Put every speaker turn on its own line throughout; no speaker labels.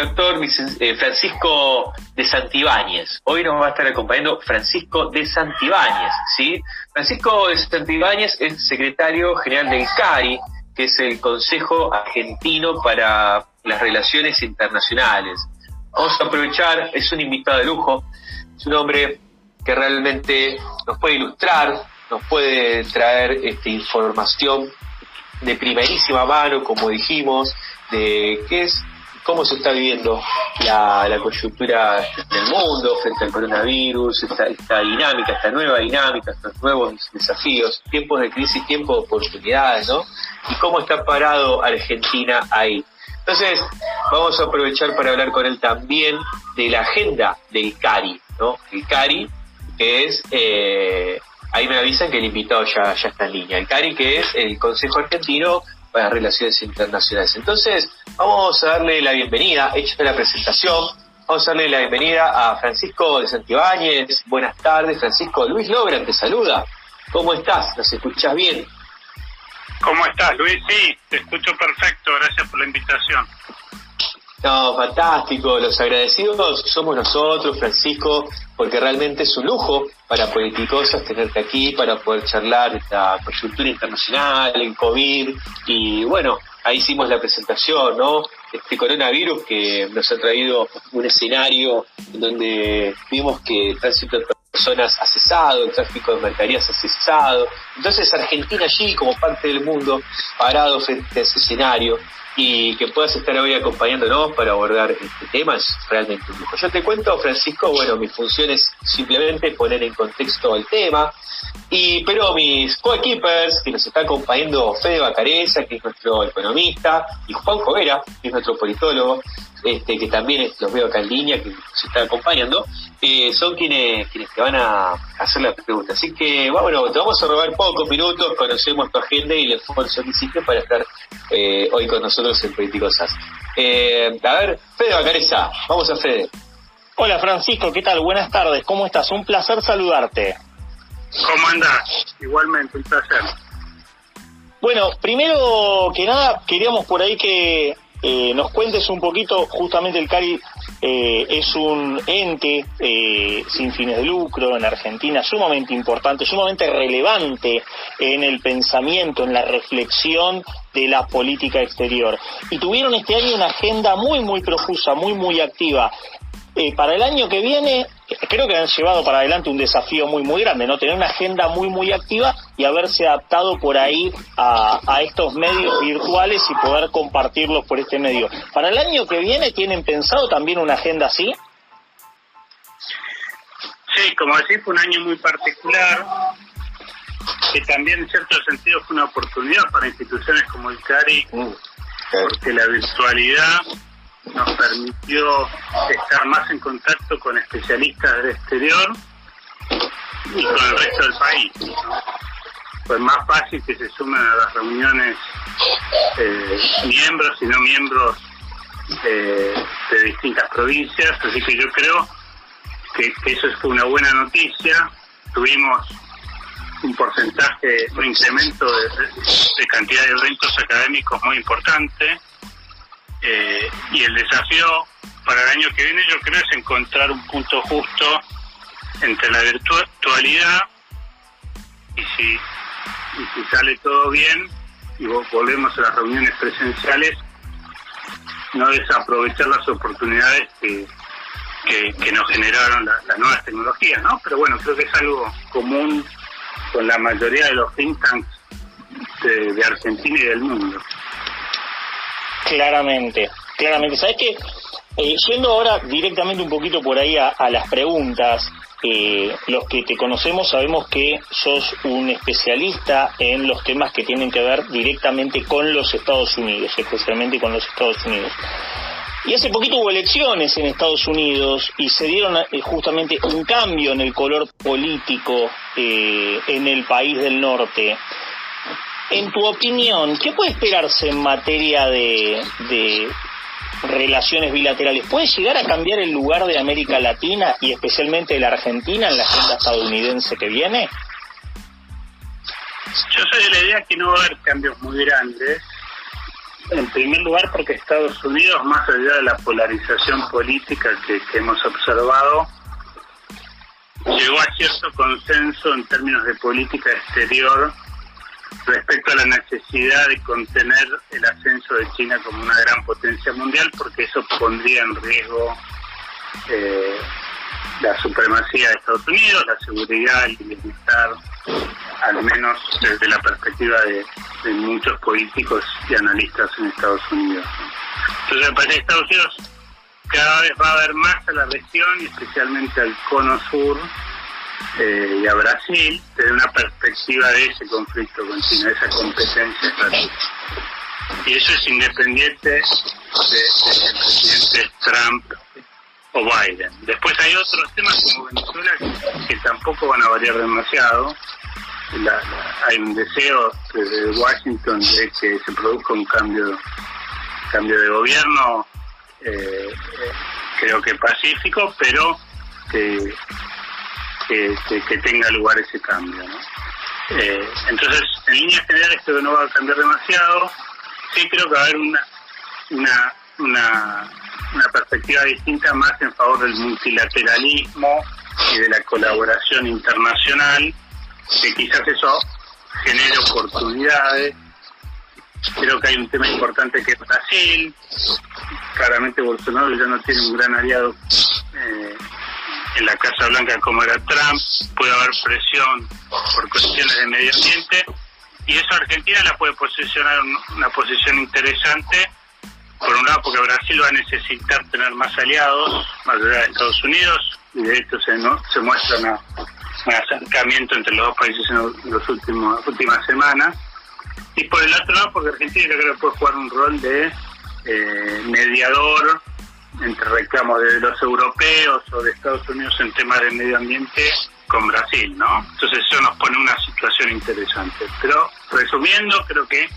doctor eh, Francisco de Santibáñez. Hoy nos va a estar acompañando Francisco de Santibáñez, ¿sí? Francisco de Santibáñez es secretario general del CARI, que es el Consejo Argentino para las Relaciones Internacionales. Vamos a aprovechar, es un invitado de lujo, es un hombre que realmente nos puede ilustrar, nos puede traer este, información de primerísima mano, como dijimos, de qué es cómo se está viviendo la, coyuntura del mundo frente al coronavirus, esta, esta, dinámica, esta nueva dinámica, estos nuevos desafíos, tiempos de crisis, tiempos de oportunidades, ¿no? Y cómo está parado Argentina ahí. Entonces, vamos a aprovechar para hablar con él también de la agenda del CARI, ¿no? El CARI, que es, eh, ahí me avisan que el invitado ya, ya está en línea, el CARI, que es el Consejo Argentino para Relaciones Internacionales. Entonces, vamos a darle la bienvenida, hecha la presentación, vamos a darle la bienvenida a Francisco de Santibáñez. Buenas tardes, Francisco. Luis Logran te saluda. ¿Cómo estás? ¿Nos escuchas bien?
¿Cómo estás, Luis? Sí, te escucho perfecto. Gracias por la invitación.
No, fantástico. Los agradecidos somos nosotros, Francisco, porque realmente es un lujo para Politicosas tenerte aquí, para poder charlar esta coyuntura internacional, el COVID, y bueno, ahí hicimos la presentación, ¿no? Este coronavirus que nos ha traído un escenario donde vimos que el tránsito personas ha el tráfico de mercaderías ha. Entonces Argentina allí, como parte del mundo, parado frente a ese escenario, y que puedas estar hoy acompañándonos para abordar este tema es realmente un lujo. Yo te cuento, Francisco, bueno, mi función es simplemente poner en contexto el tema, y pero mis coequippers, que nos está acompañando Fede Bacareza, que es nuestro economista, y Juan Jovera, que es nuestro politólogo, este, que también los veo acá en línea, que nos está acompañando, eh, son quienes, quienes te van a hacer la pregunta. Así que, bueno, te vamos a robar pocos minutos, conocemos tu agenda y el esfuerzo que hiciste para estar eh, hoy con nosotros en Politicosas. Eh, a ver, Fede Bacareza, vamos a Fede.
Hola Francisco, ¿qué tal? Buenas tardes, ¿cómo estás? Un placer saludarte.
¿Cómo andás? Igualmente, un placer.
Bueno, primero que nada, queríamos por ahí que eh, nos cuentes un poquito, justamente el CARI eh, es un ente eh, sin fines de lucro en Argentina, sumamente importante, sumamente relevante en el pensamiento, en la reflexión de la política exterior. Y tuvieron este año una agenda muy, muy profusa, muy, muy activa. Eh, para el año que viene, creo que han llevado para adelante un desafío muy, muy grande, ¿no? Tener una agenda muy, muy activa y haberse adaptado por ahí a, a estos medios virtuales y poder compartirlos por este medio. Para el año que viene, ¿tienen pensado también una agenda así?
Sí, como decís, fue un año muy particular, que también en cierto sentido fue una oportunidad para instituciones como el CARI, porque la virtualidad nos permitió estar más en contacto con especialistas del exterior y con el resto del país. Fue más fácil que se sumen a las reuniones eh, miembros y no miembros de, de distintas provincias, así que yo creo que, eso fue una buena noticia. Tuvimos un porcentaje, un incremento de cantidad de eventos académicos muy importante eh, y el desafío para el año que viene yo creo es encontrar un punto justo entre la virtualidad y si, sale todo bien y volvemos a las reuniones presenciales, no desaprovechar las oportunidades que, que, nos generaron las nuevas tecnologías, ¿no? Pero bueno, creo que es algo común con la mayoría de los think tanks de Argentina y del mundo.
Claramente, claramente. ¿Sabes qué? Eh, yendo ahora directamente un poquito por ahí a, las preguntas, eh, los que te conocemos sabemos que sos un especialista en los temas que tienen que ver directamente con los Estados Unidos, especialmente con los Estados Unidos. Y hace poquito hubo elecciones en Estados Unidos y se dieron eh, justamente un cambio en el color político en el país del norte. En tu opinión, ¿qué puede esperarse en materia de, relaciones bilaterales? ¿Puede llegar a cambiar el lugar de América Latina y especialmente de la Argentina en la agenda estadounidense que viene?
Yo soy de la idea que no va a haber cambios muy grandes, en primer lugar porque Estados Unidos, más allá de la polarización política que, hemos observado, llegó a cierto consenso en términos de política exterior respecto a la necesidad de contener el ascenso de China como una gran potencia mundial, porque eso pondría en riesgo eh, la supremacía de Estados Unidos, la seguridad, el bienestar, al menos desde la perspectiva de, muchos políticos y analistas en Estados Unidos. Entonces me parece que Estados Unidos cada vez va a ver más a la región y especialmente al cono sur eh, y a Brasil desde una perspectiva de ese conflicto con China, de esa competencia Y eso es independiente de, del presidente Trump o Biden. Después hay otros temas como Venezuela que, tampoco van a variar demasiado. hay un deseo desde Washington de que se produzca un cambio cambio de gobierno eh, eh, creo que pacífico pero que, que, tenga lugar ese cambio eh, entonces en líneas generales creo que no va a cambiar demasiado sí creo que va a haber una una, una perspectiva distinta más en favor del multilateralismo y de la colaboración internacional, que quizás eso genere oportunidades. Creo que hay un tema importante que es Brasil. Claramente Bolsonaro ya no tiene un gran aliado eh, en la Casa Blanca como era Trump. Puede haber presión por cuestiones de medio ambiente. Y eso Argentina la puede posicionar en una posición interesante por un lado porque Brasil va a necesitar tener más aliados, más allá de Estados Unidos, y de hecho se, ¿no? se muestra un acercamiento entre los dos países en las últimas semanas. Y por el otro lado, porque Argentina creo que puede jugar un rol de eh, mediador entre reclamos de los europeos o de Estados Unidos en temas de medio ambiente con Brasil, ¿no? Entonces eso nos pone una situación interesante. Pero resumiendo, creo que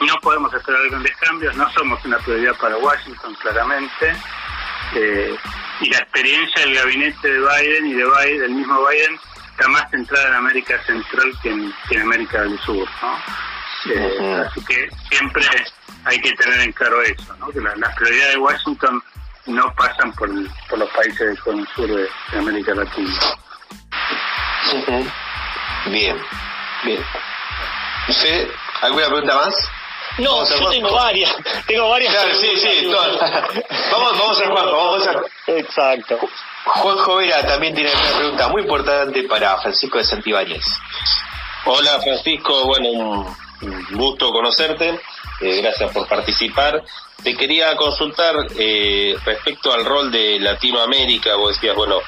no podemos esperar grandes cambios, no somos una prioridad para Washington, claramente. Eh, y la experiencia del gabinete de Biden y de Biden, del mismo Biden, está más centrada en América Central que en, América del Sur. ¿no? Eh, así que siempre hay que tener en claro eso, ¿no? que las prioridades de Washington no pasan por, por los países del sur de, América Latina.
Bien, bien. ¿Usted alguna pregunta más?
No, yo tengo varias. Tengo varias.
sí, sí. vamos, vamos a Juanjo, vamos a
Exacto.
Juanjo Vera también tiene una pregunta muy importante para Francisco de Santibáñez.
Hola Francisco, bueno, un gusto conocerte. Eh, gracias por participar. Te quería consultar eh, respecto al rol de Latinoamérica. Vos decías, bueno,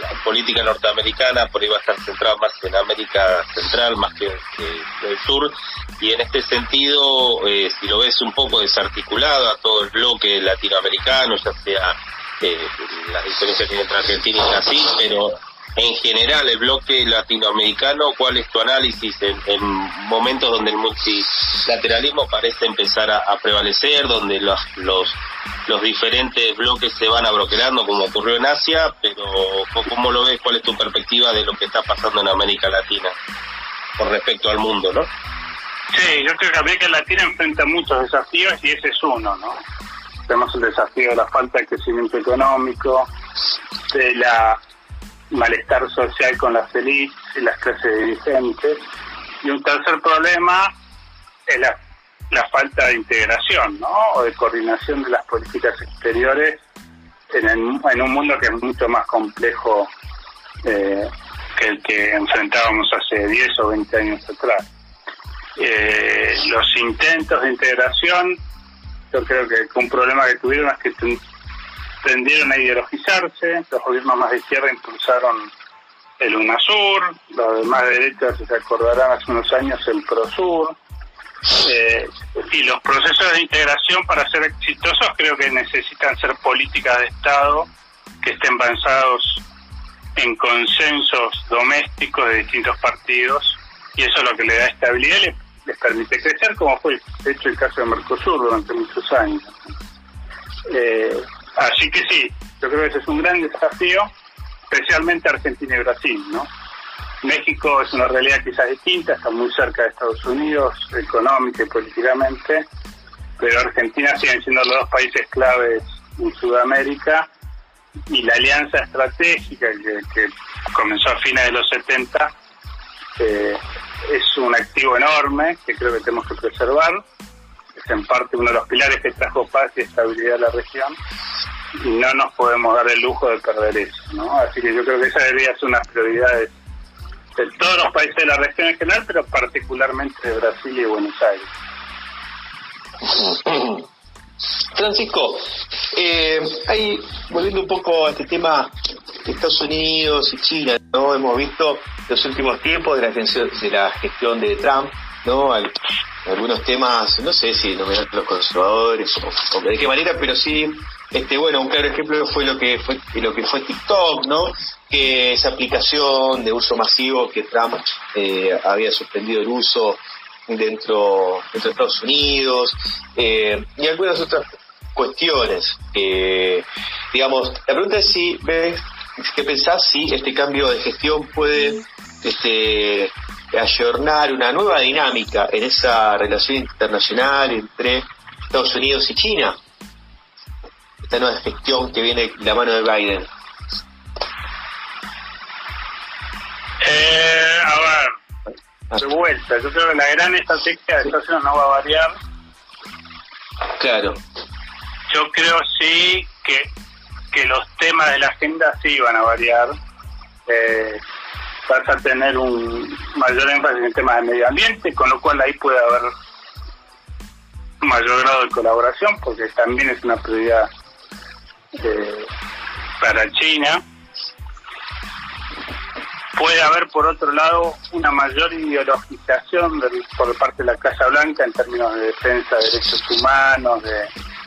la política norteamericana por ahí va a estar centrada más en América Central más que, en el sur y en este sentido eh, si lo ves un poco desarticulado a todo el bloque latinoamericano ya sea eh, las diferencias que entre Argentina y Brasil pero en general el bloque latinoamericano, ¿cuál es tu análisis en, momentos donde el multilateralismo parece empezar a, prevalecer, donde los, los, diferentes bloques se van abroquelando como ocurrió en Asia, pero ¿cómo lo ves? ¿Cuál es tu perspectiva de lo que está pasando en América Latina con respecto al mundo, no?
Sí, yo creo que América Latina enfrenta muchos desafíos y ese es uno, ¿no? Tenemos el desafío de la falta de crecimiento económico, de la malestar social con las élites y las clases dirigentes. Y un tercer problema es la, falta de integración ¿no? o de coordinación de las políticas exteriores en, en un mundo que es mucho más complejo eh, que el que enfrentábamos hace 10 o 20 años atrás. Eh, los intentos de integración, yo creo que un problema que tuvieron es que tendieron a ideologizarse, los gobiernos más de izquierda impulsaron el UNASUR, los de derecha, se acordarán hace unos años, el PROSUR. Eh, y los procesos de integración para ser exitosos creo que necesitan ser políticas de Estado que estén basados en consensos domésticos de distintos partidos y eso es lo que le da estabilidad y les, permite crecer como fue de hecho el caso de Mercosur durante muchos años. Eh, Así que sí, yo creo que ese es un gran desafío, especialmente Argentina y Brasil, ¿no? México es una realidad quizás distinta, está muy cerca de Estados Unidos, económica y políticamente, pero Argentina siguen siendo los dos países claves en Sudamérica y la alianza estratégica que, comenzó a fines de los 70 eh, es un activo enorme que creo que tenemos que preservar. Es en parte uno de los pilares que trajo paz y estabilidad a la región no nos podemos dar el lujo de perder eso. ¿no? Así que yo creo que esa debería ser una prioridad de todos los países de la región en general, pero particularmente de Brasil y Buenos Aires.
Francisco, eh, ahí volviendo un poco a este tema de Estados Unidos y China, ¿no? Hemos visto los últimos tiempos de la, de la gestión de Trump, ¿no? algunos temas, no sé si nominar los conservadores o, de qué manera, pero sí, este, bueno, un claro ejemplo fue lo que fue lo que fue TikTok, ¿no? Que esa aplicación de uso masivo que Trump eh, había suspendido el uso dentro, dentro de Estados Unidos eh, y algunas otras cuestiones. digamos, la pregunta es si ves, ¿qué pensás si este cambio de gestión puede este, ayornar una nueva dinámica en esa relación internacional entre Estados Unidos y China? Esta nueva gestión que viene de la mano de Biden.
Eh, a ver, de vuelta, yo creo que la gran estrategia de Estados Unidos no va a variar.
Claro.
Yo creo sí que, que los temas de la agenda sí van a variar. Eh, vas a tener un mayor énfasis en temas de medio ambiente, con lo cual ahí puede haber mayor grado de colaboración, porque también es una prioridad eh, para China. Puede haber, por otro lado, una mayor ideologización por parte de la Casa Blanca en términos de defensa de derechos humanos, de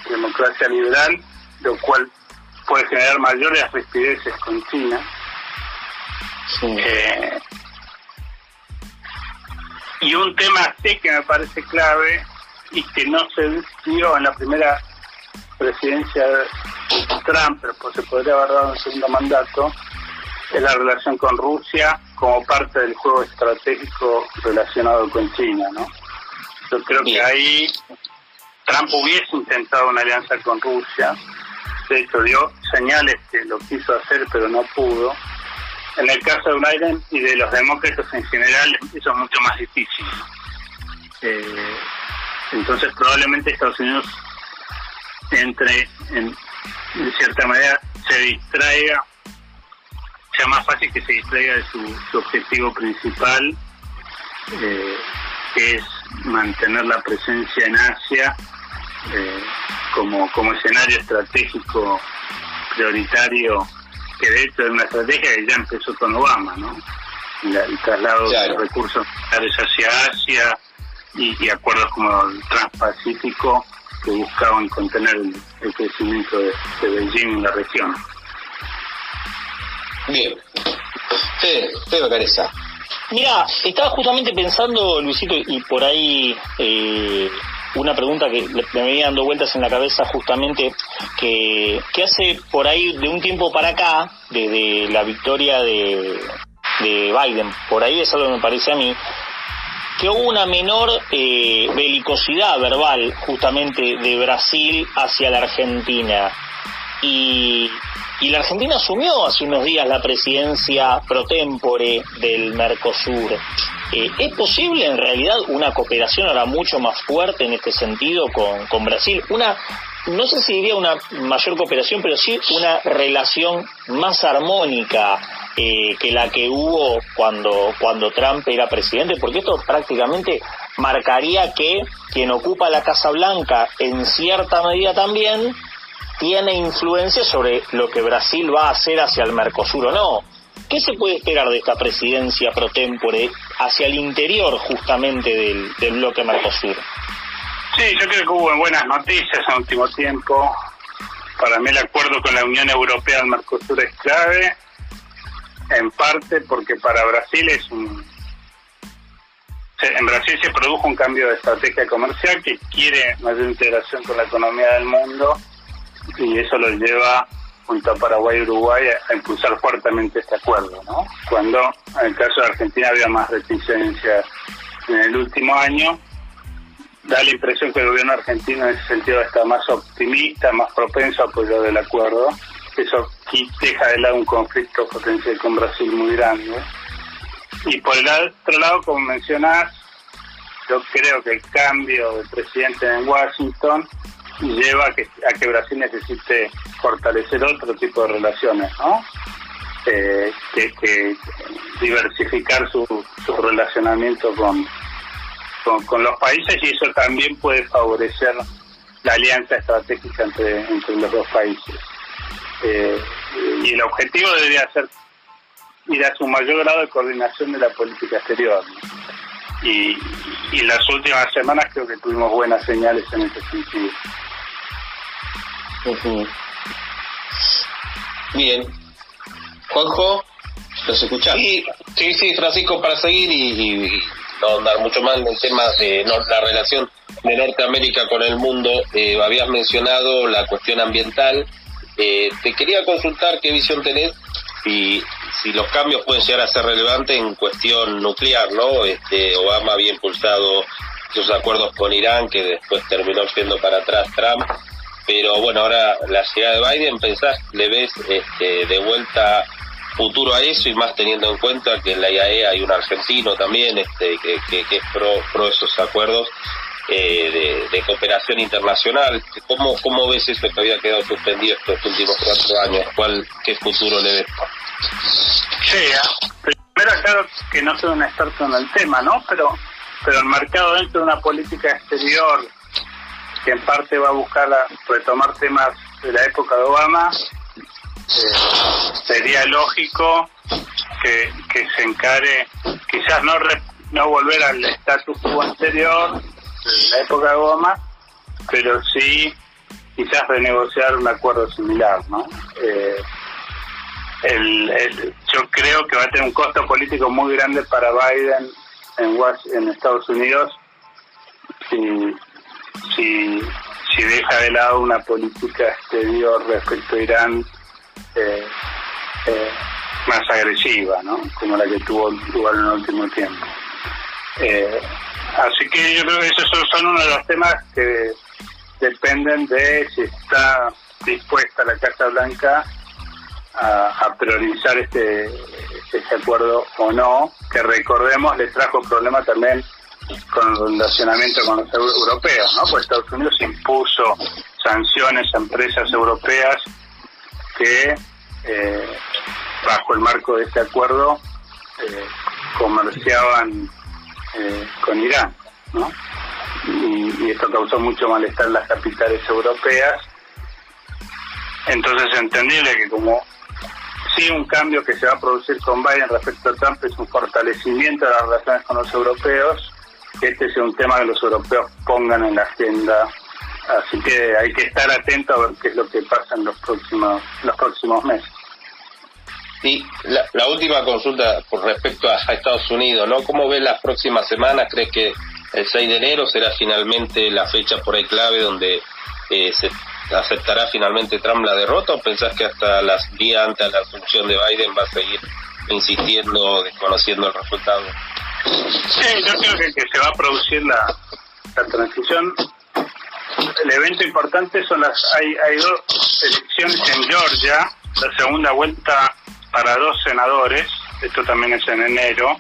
democracia liberal, lo cual puede generar mayores rispideces con China. Eh, y un tema sí que me parece clave y que no se dio en la primera presidencia de Trump, pero pues se podría haber dado el segundo mandato, es la relación con Rusia como parte del juego estratégico relacionado con China, ¿no? Yo creo que ahí Trump hubiese intentado una alianza con Rusia, de hecho dio señales que lo quiso hacer pero no pudo. En el caso de Biden y de los demócratas en general, eso es mucho más difícil. Eh, entonces probablemente Estados Unidos entre en, cierta manera se distraiga, sea más fácil que se distraiga de su, objetivo principal, eh, que es mantener la presencia en Asia eh, como, como escenario estratégico prioritario, que de hecho es una estrategia que ya empezó con Obama, ¿no? el traslado de recursos militares hacia Asia y, acuerdos como el Transpacífico que buscaban contener el, crecimiento de, Beijing en la región.
Bien. Fede, Fede Careza.
Mira, estaba justamente pensando, Luisito, y por ahí eh, una pregunta que me venía dando vueltas en la cabeza justamente que, hace por ahí de un tiempo para acá, desde la victoria de, de Biden, por ahí es algo que me parece a mí, que hubo una menor eh, belicosidad verbal justamente de Brasil hacia la Argentina. Y, y la Argentina asumió hace unos días la presidencia pro tempore del Mercosur. Eh, ¿Es posible en realidad una cooperación ahora mucho más fuerte en este sentido con, con Brasil? Una, no sé si diría una mayor cooperación, pero sí una relación más armónica eh, que la que hubo cuando, cuando Trump era presidente, porque esto prácticamente marcaría que quien ocupa la Casa Blanca en cierta medida también tiene influencia sobre lo que Brasil va a hacer hacia el Mercosur o no. ¿Qué se puede esperar de esta presidencia pro tempore hacia el interior justamente del, bloque Mercosur?
Sí, yo creo que hubo buenas noticias en último tiempo. Para mí el acuerdo con la Unión Europea del Mercosur es clave, en parte porque para Brasil es un... En Brasil se produjo un cambio de estrategia comercial que quiere mayor integración con la economía del mundo y eso lo lleva junto a Paraguay y Uruguay a, impulsar fuertemente este acuerdo, ¿no? Cuando en el caso de Argentina había más reticencia en el último año, da la impresión que el gobierno argentino en ese sentido está más optimista, más propenso a apoyar el acuerdo. Eso deja de lado un conflicto potencial con Brasil muy grande. Y por el otro lado, como mencionás, yo creo que el cambio de presidente en Washington lleva a que, a que Brasil necesite fortalecer otro tipo de relaciones, ¿no? Eh, que, diversificar su, su relacionamiento con, con, los países y eso también puede favorecer la alianza estratégica entre, entre los dos países. Eh, y el objetivo debería ser ir a su mayor grado de coordinación de la política exterior. Y, y las últimas semanas creo que tuvimos buenas señales en ese sentido.
Bien. Juanjo, ¿los escuchás? Sí, sí, sí, Francisco, para seguir y, no andar mucho más en el tema de la relación de Norteamérica con el mundo, eh, habías mencionado la cuestión ambiental. Eh, te quería consultar qué visión tenés y si los cambios pueden llegar a ser relevantes en cuestión nuclear, ¿no? Este, Obama había impulsado sus acuerdos con Irán, que después terminó siendo para atrás Trump pero bueno, ahora la llegada de Biden, ¿pensás, le ves este, de vuelta futuro a eso y más teniendo en cuenta que en la IAE hay un argentino también este, que, que, es pro, pro esos acuerdos eh, de, cooperación internacional? ¿Cómo, ¿Cómo ves eso que había quedado suspendido estos últimos cuatro años? ¿Cuál, ¿Qué futuro le ves?
Sí, ah, primero claro que no soy un experto en el tema, ¿no? Pero, pero el mercado dentro de una política exterior que en parte va a buscar retomar temas de la época de Obama, eh, sería lógico que, se encare, quizás no, no volver al estatus quo anterior de la época de Obama, pero sí quizás renegociar un acuerdo similar, ¿no? Eh, el, yo creo que va a tener un costo político muy grande para Biden en, en Estados Unidos si, si, si deja de lado una política exterior respecto a Irán eh, eh, más agresiva, ¿no? como la que tuvo lugar en el último tiempo. Así que yo creo que esos son uno de los temas que dependen de si está dispuesta la Casa Blanca a, priorizar este, este acuerdo o no, que recordemos le trajo problemas también con el relacionamiento con los europeos, ¿no? Pues Estados Unidos impuso sanciones a empresas europeas que, eh, bajo el marco de este acuerdo, eh, comerciaban eh, con Irán, ¿no? Y, esto causó mucho malestar en las capitales europeas. Entonces es entendible que como sí un cambio que se va a producir con Biden respecto a Trump es un fortalecimiento de las relaciones con los europeos, este sea un tema que los europeos pongan en la agenda. Así que hay que estar atento a ver qué es lo que pasa en los próximos, los próximos meses.
Y la, última consulta por respecto a, Estados Unidos, ¿no? ¿Cómo ves las próximas semanas? ¿Crees que el 6 de enero será finalmente la fecha por ahí clave donde eh, se aceptará finalmente Trump la derrota o pensás que hasta las días antes de la asunción de Biden va a seguir insistiendo, desconociendo el resultado?
Sí, yo creo que, que se va a producir la, la transición. El evento importante son las hay, hay dos elecciones en Georgia, la segunda vuelta para dos senadores, esto también es en enero,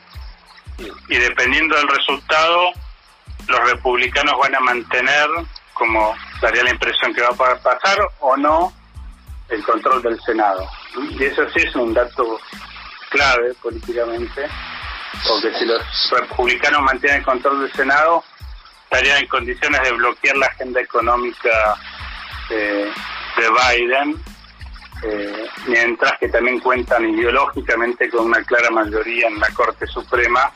y dependiendo del resultado, los republicanos van a mantener, como daría la impresión que va a pasar, o no, el control del Senado. Y eso sí es un dato clave políticamente porque si los republicanos mantienen el control del Senado, estarían en condiciones de bloquear la agenda económica de Biden, eh, mientras que también cuentan ideológicamente con una clara mayoría en la Corte Suprema,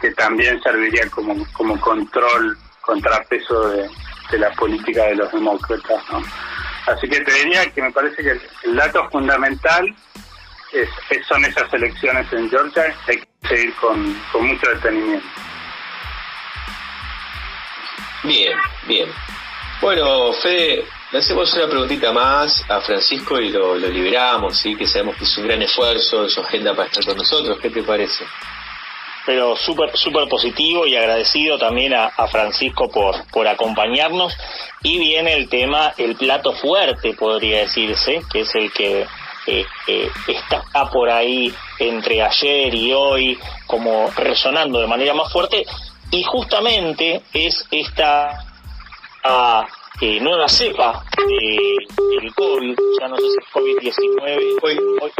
que también serviría como, como control, contrapeso de, de la política de los demócratas. Así que te diría que me parece que el dato fundamental es, son esas elecciones en Georgia, hay que seguir con, con mucho detenimiento.
Bien, bien. Bueno, Fede,
Le hacemos una preguntita más a Francisco y lo, liberamos, ¿sí? que sabemos que es un gran esfuerzo en su agenda para estar con nosotros. ¿Qué te parece?
Pero súper super positivo y agradecido también a, Francisco por, por acompañarnos. Y viene el tema, el plato fuerte, podría decirse, que es el que eh, eh, está por ahí entre ayer y hoy como resonando de manera más fuerte y justamente es esta ah, eh, nueva cepa del COVID, ya no sé si es COVID-19, hoy, hoy,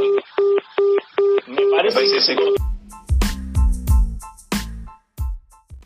me parece que se